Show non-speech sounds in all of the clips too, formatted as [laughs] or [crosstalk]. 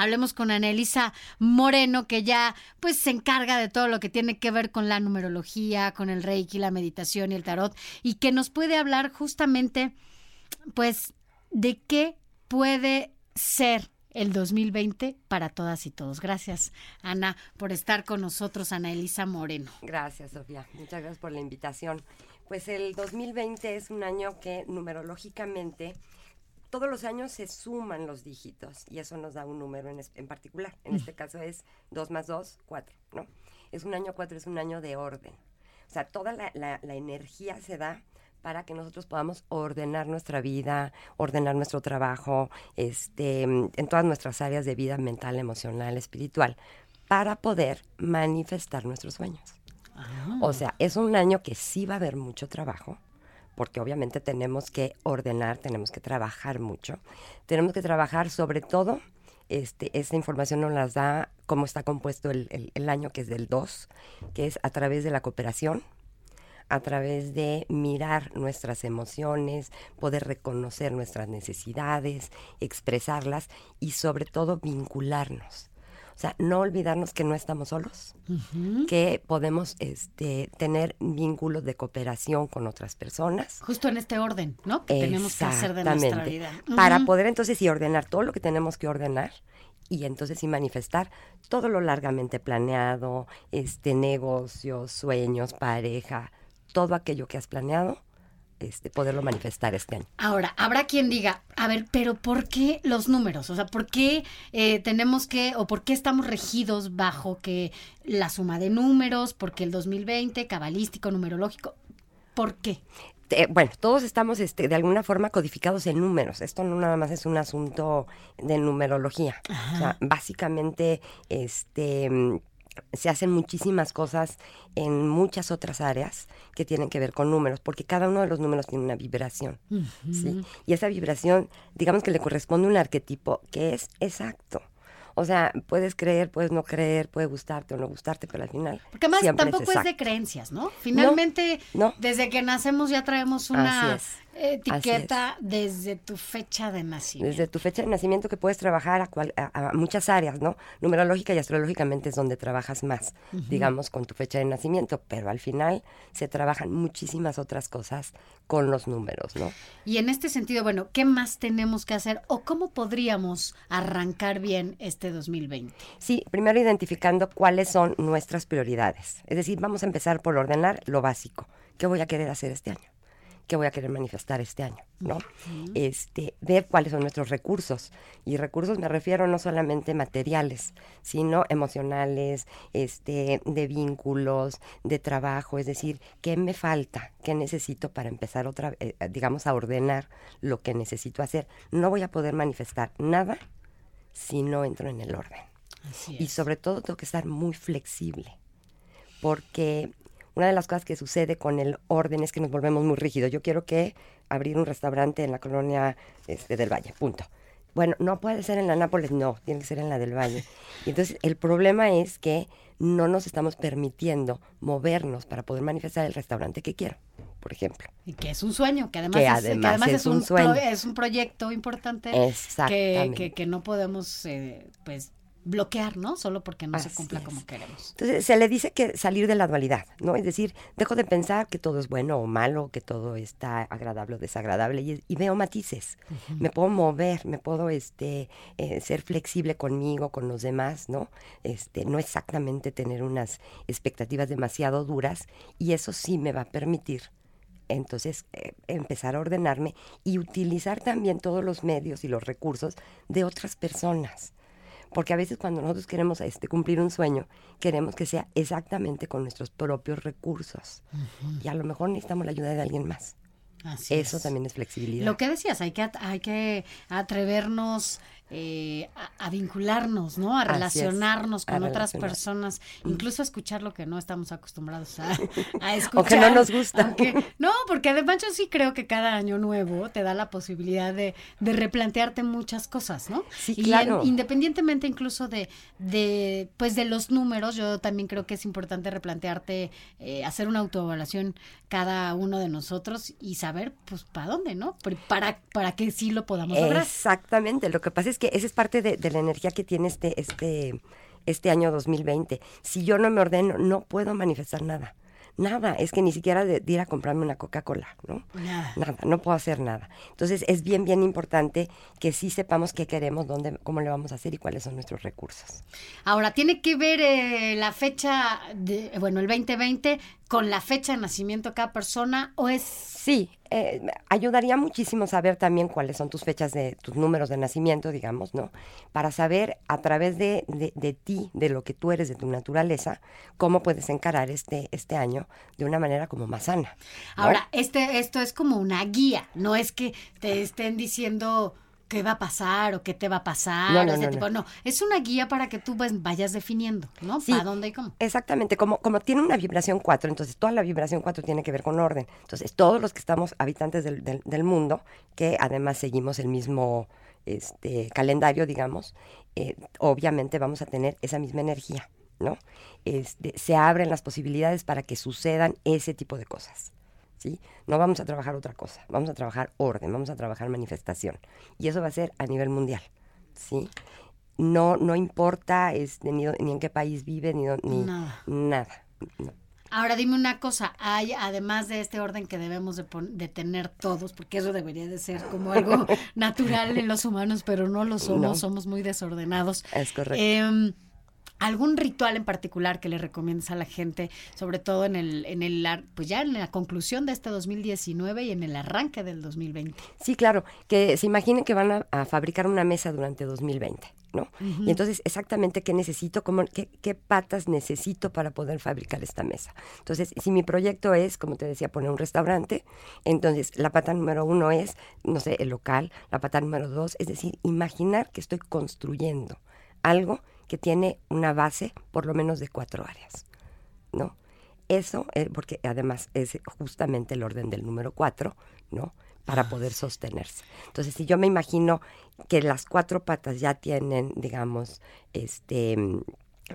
Hablemos con Ana Elisa Moreno, que ya pues se encarga de todo lo que tiene que ver con la numerología, con el reiki, la meditación y el tarot, y que nos puede hablar justamente pues de qué puede ser el 2020 para todas y todos. Gracias, Ana, por estar con nosotros, Ana Elisa Moreno. Gracias, Sofía. Muchas gracias por la invitación. Pues el 2020 es un año que numerológicamente todos los años se suman los dígitos y eso nos da un número en, es- en particular. En este caso es 2 más 2, 4, ¿no? Es un año 4, es un año de orden. O sea, toda la, la- la energía se da para que nosotros podamos ordenar nuestra vida, ordenar nuestro trabajo, este, en todas nuestras áreas de vida mental, emocional, espiritual, para poder manifestar nuestros sueños. O sea, es un año que sí va a haber mucho trabajo, porque obviamente tenemos que ordenar, tenemos que trabajar mucho. Tenemos que trabajar sobre todo, este, esta información nos las da cómo está compuesto el, el- el año, que es del 2, que es a través de la cooperación, a través de mirar nuestras emociones, poder reconocer nuestras necesidades, expresarlas y sobre todo vincularnos. O sea, no olvidarnos que no estamos solos, que podemos este, tener vínculos de cooperación con otras personas. Justo en este orden, ¿no? Que tenemos que hacer de nuestra vida. Para poder entonces sí ordenar todo lo que tenemos que ordenar y entonces sí manifestar todo lo largamente planeado, este negocios, sueños, pareja, todo aquello que has planeado, este poderlo manifestar este año. Ahora, habrá quien diga, a ver, pero ¿por qué los números? O sea, ¿por qué eh, tenemos que, o por qué estamos regidos bajo que la suma de números, porque el 2020, cabalístico, numerológico, ¿por qué? Eh, bueno, todos estamos este, de alguna forma codificados en números. Esto no nada más es un asunto de numerología. O sea, básicamente, este se hacen muchísimas cosas en muchas otras áreas que tienen que ver con números, porque cada uno de los números tiene una vibración. ¿sí? Y esa vibración, digamos que le corresponde un arquetipo que es exacto. O sea, puedes creer, puedes no creer, puede gustarte o no gustarte, pero al final. Porque además tampoco es, de creencias, ¿no? Finalmente, no. desde que nacemos ya traemos una etiqueta desde tu fecha de nacimiento. Desde tu fecha de nacimiento que puedes trabajar a, cual- a- a muchas áreas, ¿no? Numerológica y astrológicamente es donde trabajas más, digamos, con tu fecha de nacimiento, pero al final se trabajan muchísimas otras cosas con los números, ¿no? Y en este sentido, bueno, ¿qué más tenemos que hacer o cómo podríamos arrancar bien este 2020? Sí, primero identificando cuáles son nuestras prioridades. Es decir, vamos a empezar por ordenar lo básico. ¿Qué voy a querer hacer este año? ¿Qué voy a querer manifestar este año? ¿No? Este, ver cuáles son nuestros recursos. Y recursos me refiero no solamente materiales, sino emocionales, este, de vínculos, de trabajo. Es decir, ¿qué me falta? ¿Qué necesito para empezar otra, eh, digamos, a ordenar lo que necesito hacer? No voy a poder manifestar nada si no entro en el orden. Así Y sobre todo tengo que estar muy flexible, porque una de las cosas que sucede con el orden es que nos volvemos muy rígidos. Yo quiero que abrir un restaurante en la colonia este, del Valle, punto. Bueno, no puede ser en la Nápoles, no, tiene que ser en la del Valle. Y entonces el problema es que no nos estamos permitiendo movernos para poder manifestar el restaurante que quiero, por ejemplo. Y que es un sueño, que además, Que es, además que además es es, un sueño. pro- es un proyecto importante que, que, que no podemos eh, pues bloquear, ¿no? Solo porque no se cumpla es. como queremos. Entonces se le dice que salir de la dualidad, ¿no? Es decir, dejo de pensar que todo es bueno o malo, que todo está agradable o desagradable y, y veo matices. Me puedo mover, me puedo este, eh, ser flexible conmigo, con los demás, ¿no? Este, no exactamente tener unas expectativas demasiado duras y eso sí me va a permitir entonces eh, empezar a ordenarme y utilizar también todos los medios y los recursos de otras personas. Porque a veces cuando nosotros queremos este, cumplir un sueño, queremos que sea exactamente con nuestros propios recursos. Y a lo mejor necesitamos la ayuda de alguien más. Así Eso es. también es flexibilidad. Lo que decías, hay que, hay que atrevernos eh, a, a vincularnos, ¿no? A es, relacionarnos a con otras relacionar. personas, incluso a escuchar lo que no estamos acostumbrados a, [laughs] a O escuchar. que no nos gusta. Aunque- no, porque además yo sí creo que cada año nuevo te da la posibilidad de, de replantearte muchas cosas, ¿no? Sí, Y en- claro. independientemente incluso de, de, pues de los números, yo también creo que es importante replantearte, eh, hacer una autoevaluación cada uno de nosotros y saber, pues, para dónde, ¿no? Para, para que sí lo podamos lograr. Exactamente. Lo que pasa es que esa es parte de, de la energía que tiene este, este, este año 2020. Si yo no me ordeno, no puedo manifestar nada. Nada. Es que ni siquiera de, de ir a comprarme una Coca-Cola, ¿no? Nada. Nada. No puedo hacer nada. Entonces es bien, bien importante que sí sepamos qué queremos, dónde, cómo le vamos a hacer y cuáles son nuestros recursos. Ahora, ¿tiene que ver eh, la fecha, de, bueno, el 2020 con la fecha de nacimiento de cada persona o es... Sí, eh, ayudaría muchísimo saber también cuáles son tus fechas de tus números de nacimiento, digamos, ¿no? Para saber a través de, de, de ti, de lo que tú eres, de tu naturaleza, cómo puedes encarar este, este año de una manera como más sana. ¿no? Ahora, este, esto es como una guía, no es que te estén diciendo qué va a pasar o qué te va a pasar, No, o no, ese no, tipo, no. es una guía para que tú pues, vayas definiendo, ¿no? Sí. ¿Para dónde y cómo? Exactamente, como, como tiene una vibración 4, entonces toda la vibración 4 tiene que ver con orden. Entonces, todos los que estamos habitantes del, del- del mundo, que además seguimos el mismo este, calendario, digamos, eh, obviamente vamos a tener esa misma energía, ¿no? Este, se abren las posibilidades para que sucedan ese tipo de cosas. ¿Sí? No vamos a trabajar otra cosa, vamos a trabajar orden, vamos a trabajar manifestación. Y eso va a ser a nivel mundial, ¿sí? No, no importa este, ni, en qué país vive, ni, ni Nada. nada. No. Ahora dime una cosa, hay además de este orden que debemos de, tener todos, porque eso debería de ser como algo [laughs] natural en los humanos, pero no lo somos, No. somos muy desordenados. Es correcto. Em, ¿Algún ritual en particular que le recomiendas a la gente, sobre todo en el, en el, pues ya en la conclusión de este 2019 y en el arranque del 2020? Sí, claro, que se imaginen que van a, a fabricar una mesa durante 2020, ¿no? Y entonces, exactamente qué necesito, cómo, qué, qué patas necesito para poder fabricar esta mesa. Entonces, si mi proyecto es, como te decía, poner un restaurante, entonces la pata número uno es, no sé, el local, la pata número dos, es decir, imaginar que estoy construyendo algo que tiene una base por lo menos de cuatro áreas, ¿no? Eso, eh, porque además es justamente el orden del número cuatro, ¿no? Para poder sostenerse. Entonces, si yo me imagino que las cuatro patas ya tienen, digamos, este,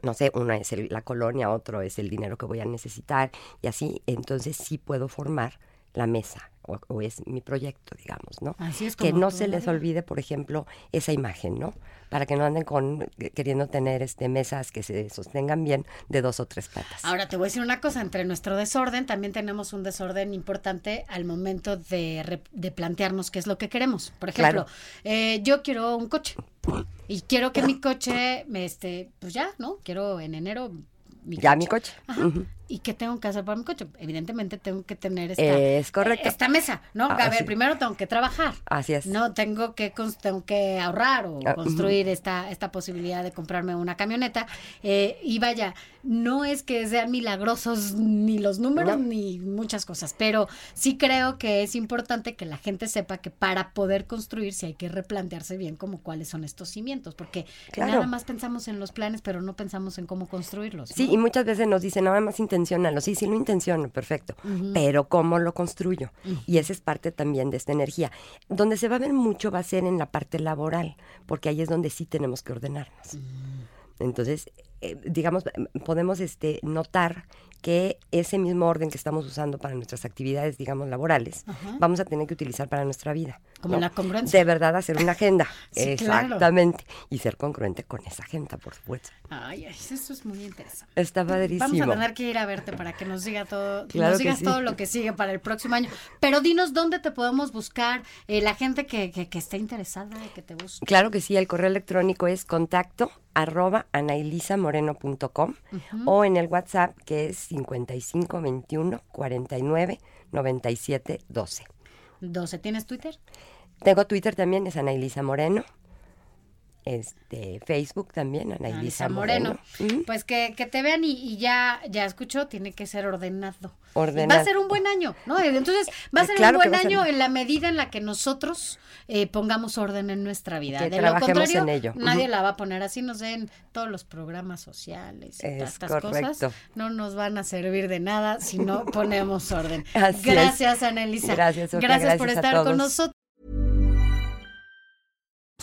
no sé, una es el- la colonia, otro es el dinero que voy a necesitar y así, entonces sí puedo formar la mesa o, o es mi proyecto, digamos, ¿no? Así es que como no tú se les olvide, por ejemplo, esa imagen, ¿no? Para que no anden con queriendo tener este mesas que se sostengan bien de dos o tres patas. Ahora te voy a decir una cosa, entre nuestro desorden también tenemos un desorden importante al momento de, de plantearnos qué es lo que queremos. Por ejemplo, Claro. eh, yo quiero un coche y quiero que mi coche, me este, pues ya, ¿no? Quiero en enero mi ya mi coche. Ajá. ¿Y qué tengo que hacer para mi coche? Evidentemente tengo que tener esta, Es correcto. esta mesa, ¿no? Ah, a ver, sí. primero tengo que trabajar. Así es. No, tengo que, tengo que ahorrar o Ah, construir esta, esta posibilidad de comprarme una camioneta. Eh, y vaya, no es que sean milagrosos ni los números No. ni muchas cosas, pero sí creo que es importante que la gente sepa que para poder construir sí hay que replantearse bien como cuáles son estos cimientos, porque Claro. nada más pensamos en los planes, pero no pensamos en cómo construirlos. Sí, ¿no? y muchas veces nos dicen, nada más intencionalo. Sí, sí lo intenciono, perfecto. Pero ¿cómo lo construyo? Y esa es parte también de esta energía. Donde se va a ver mucho va a ser en la parte laboral, porque ahí es donde sí tenemos que ordenarnos. Entonces, eh, digamos, podemos este, notar que ese mismo orden que estamos usando para nuestras actividades, digamos, laborales, vamos a tener que utilizar para nuestra vida. Como la congruencia. De verdad, hacer una agenda. [laughs] Sí, claro. Exactamente. Y ser congruente con esa agenda, por supuesto. Ay, eso es muy interesante. Está padrísimo. Vamos a tener que ir a verte para que nos diga todo, Claro nos digas sí. todo lo que sigue para el próximo año. Pero dinos dónde te podemos buscar, eh, la gente que, que, que esté interesada, que te busque. Claro que sí, el correo electrónico es contacto arroba anaelisamoreno.com o en el WhatsApp que es 5521 49 97 12. 12. ¿Tienes Twitter? Tengo Twitter también, es Anaelisa Moreno. Este Facebook también, Ana Elisa Elisa Moreno. Pues que, que te vean y, y ya, ya escuchó, tiene que ser ordenado. Ordenado. Va a ser un buen año, ¿no? Entonces, va a ser claro un buen ser. año en la medida en la que nosotros eh, pongamos orden en nuestra vida. Que de lo contrario, en ello. nadie la va a poner así, nos den todos los programas sociales y Es tantas cosas. No nos van a servir de nada si no [laughs] ponemos orden. Así es. gracias. Gracias, Sofía, Gracias por gracias a estar con nosotros.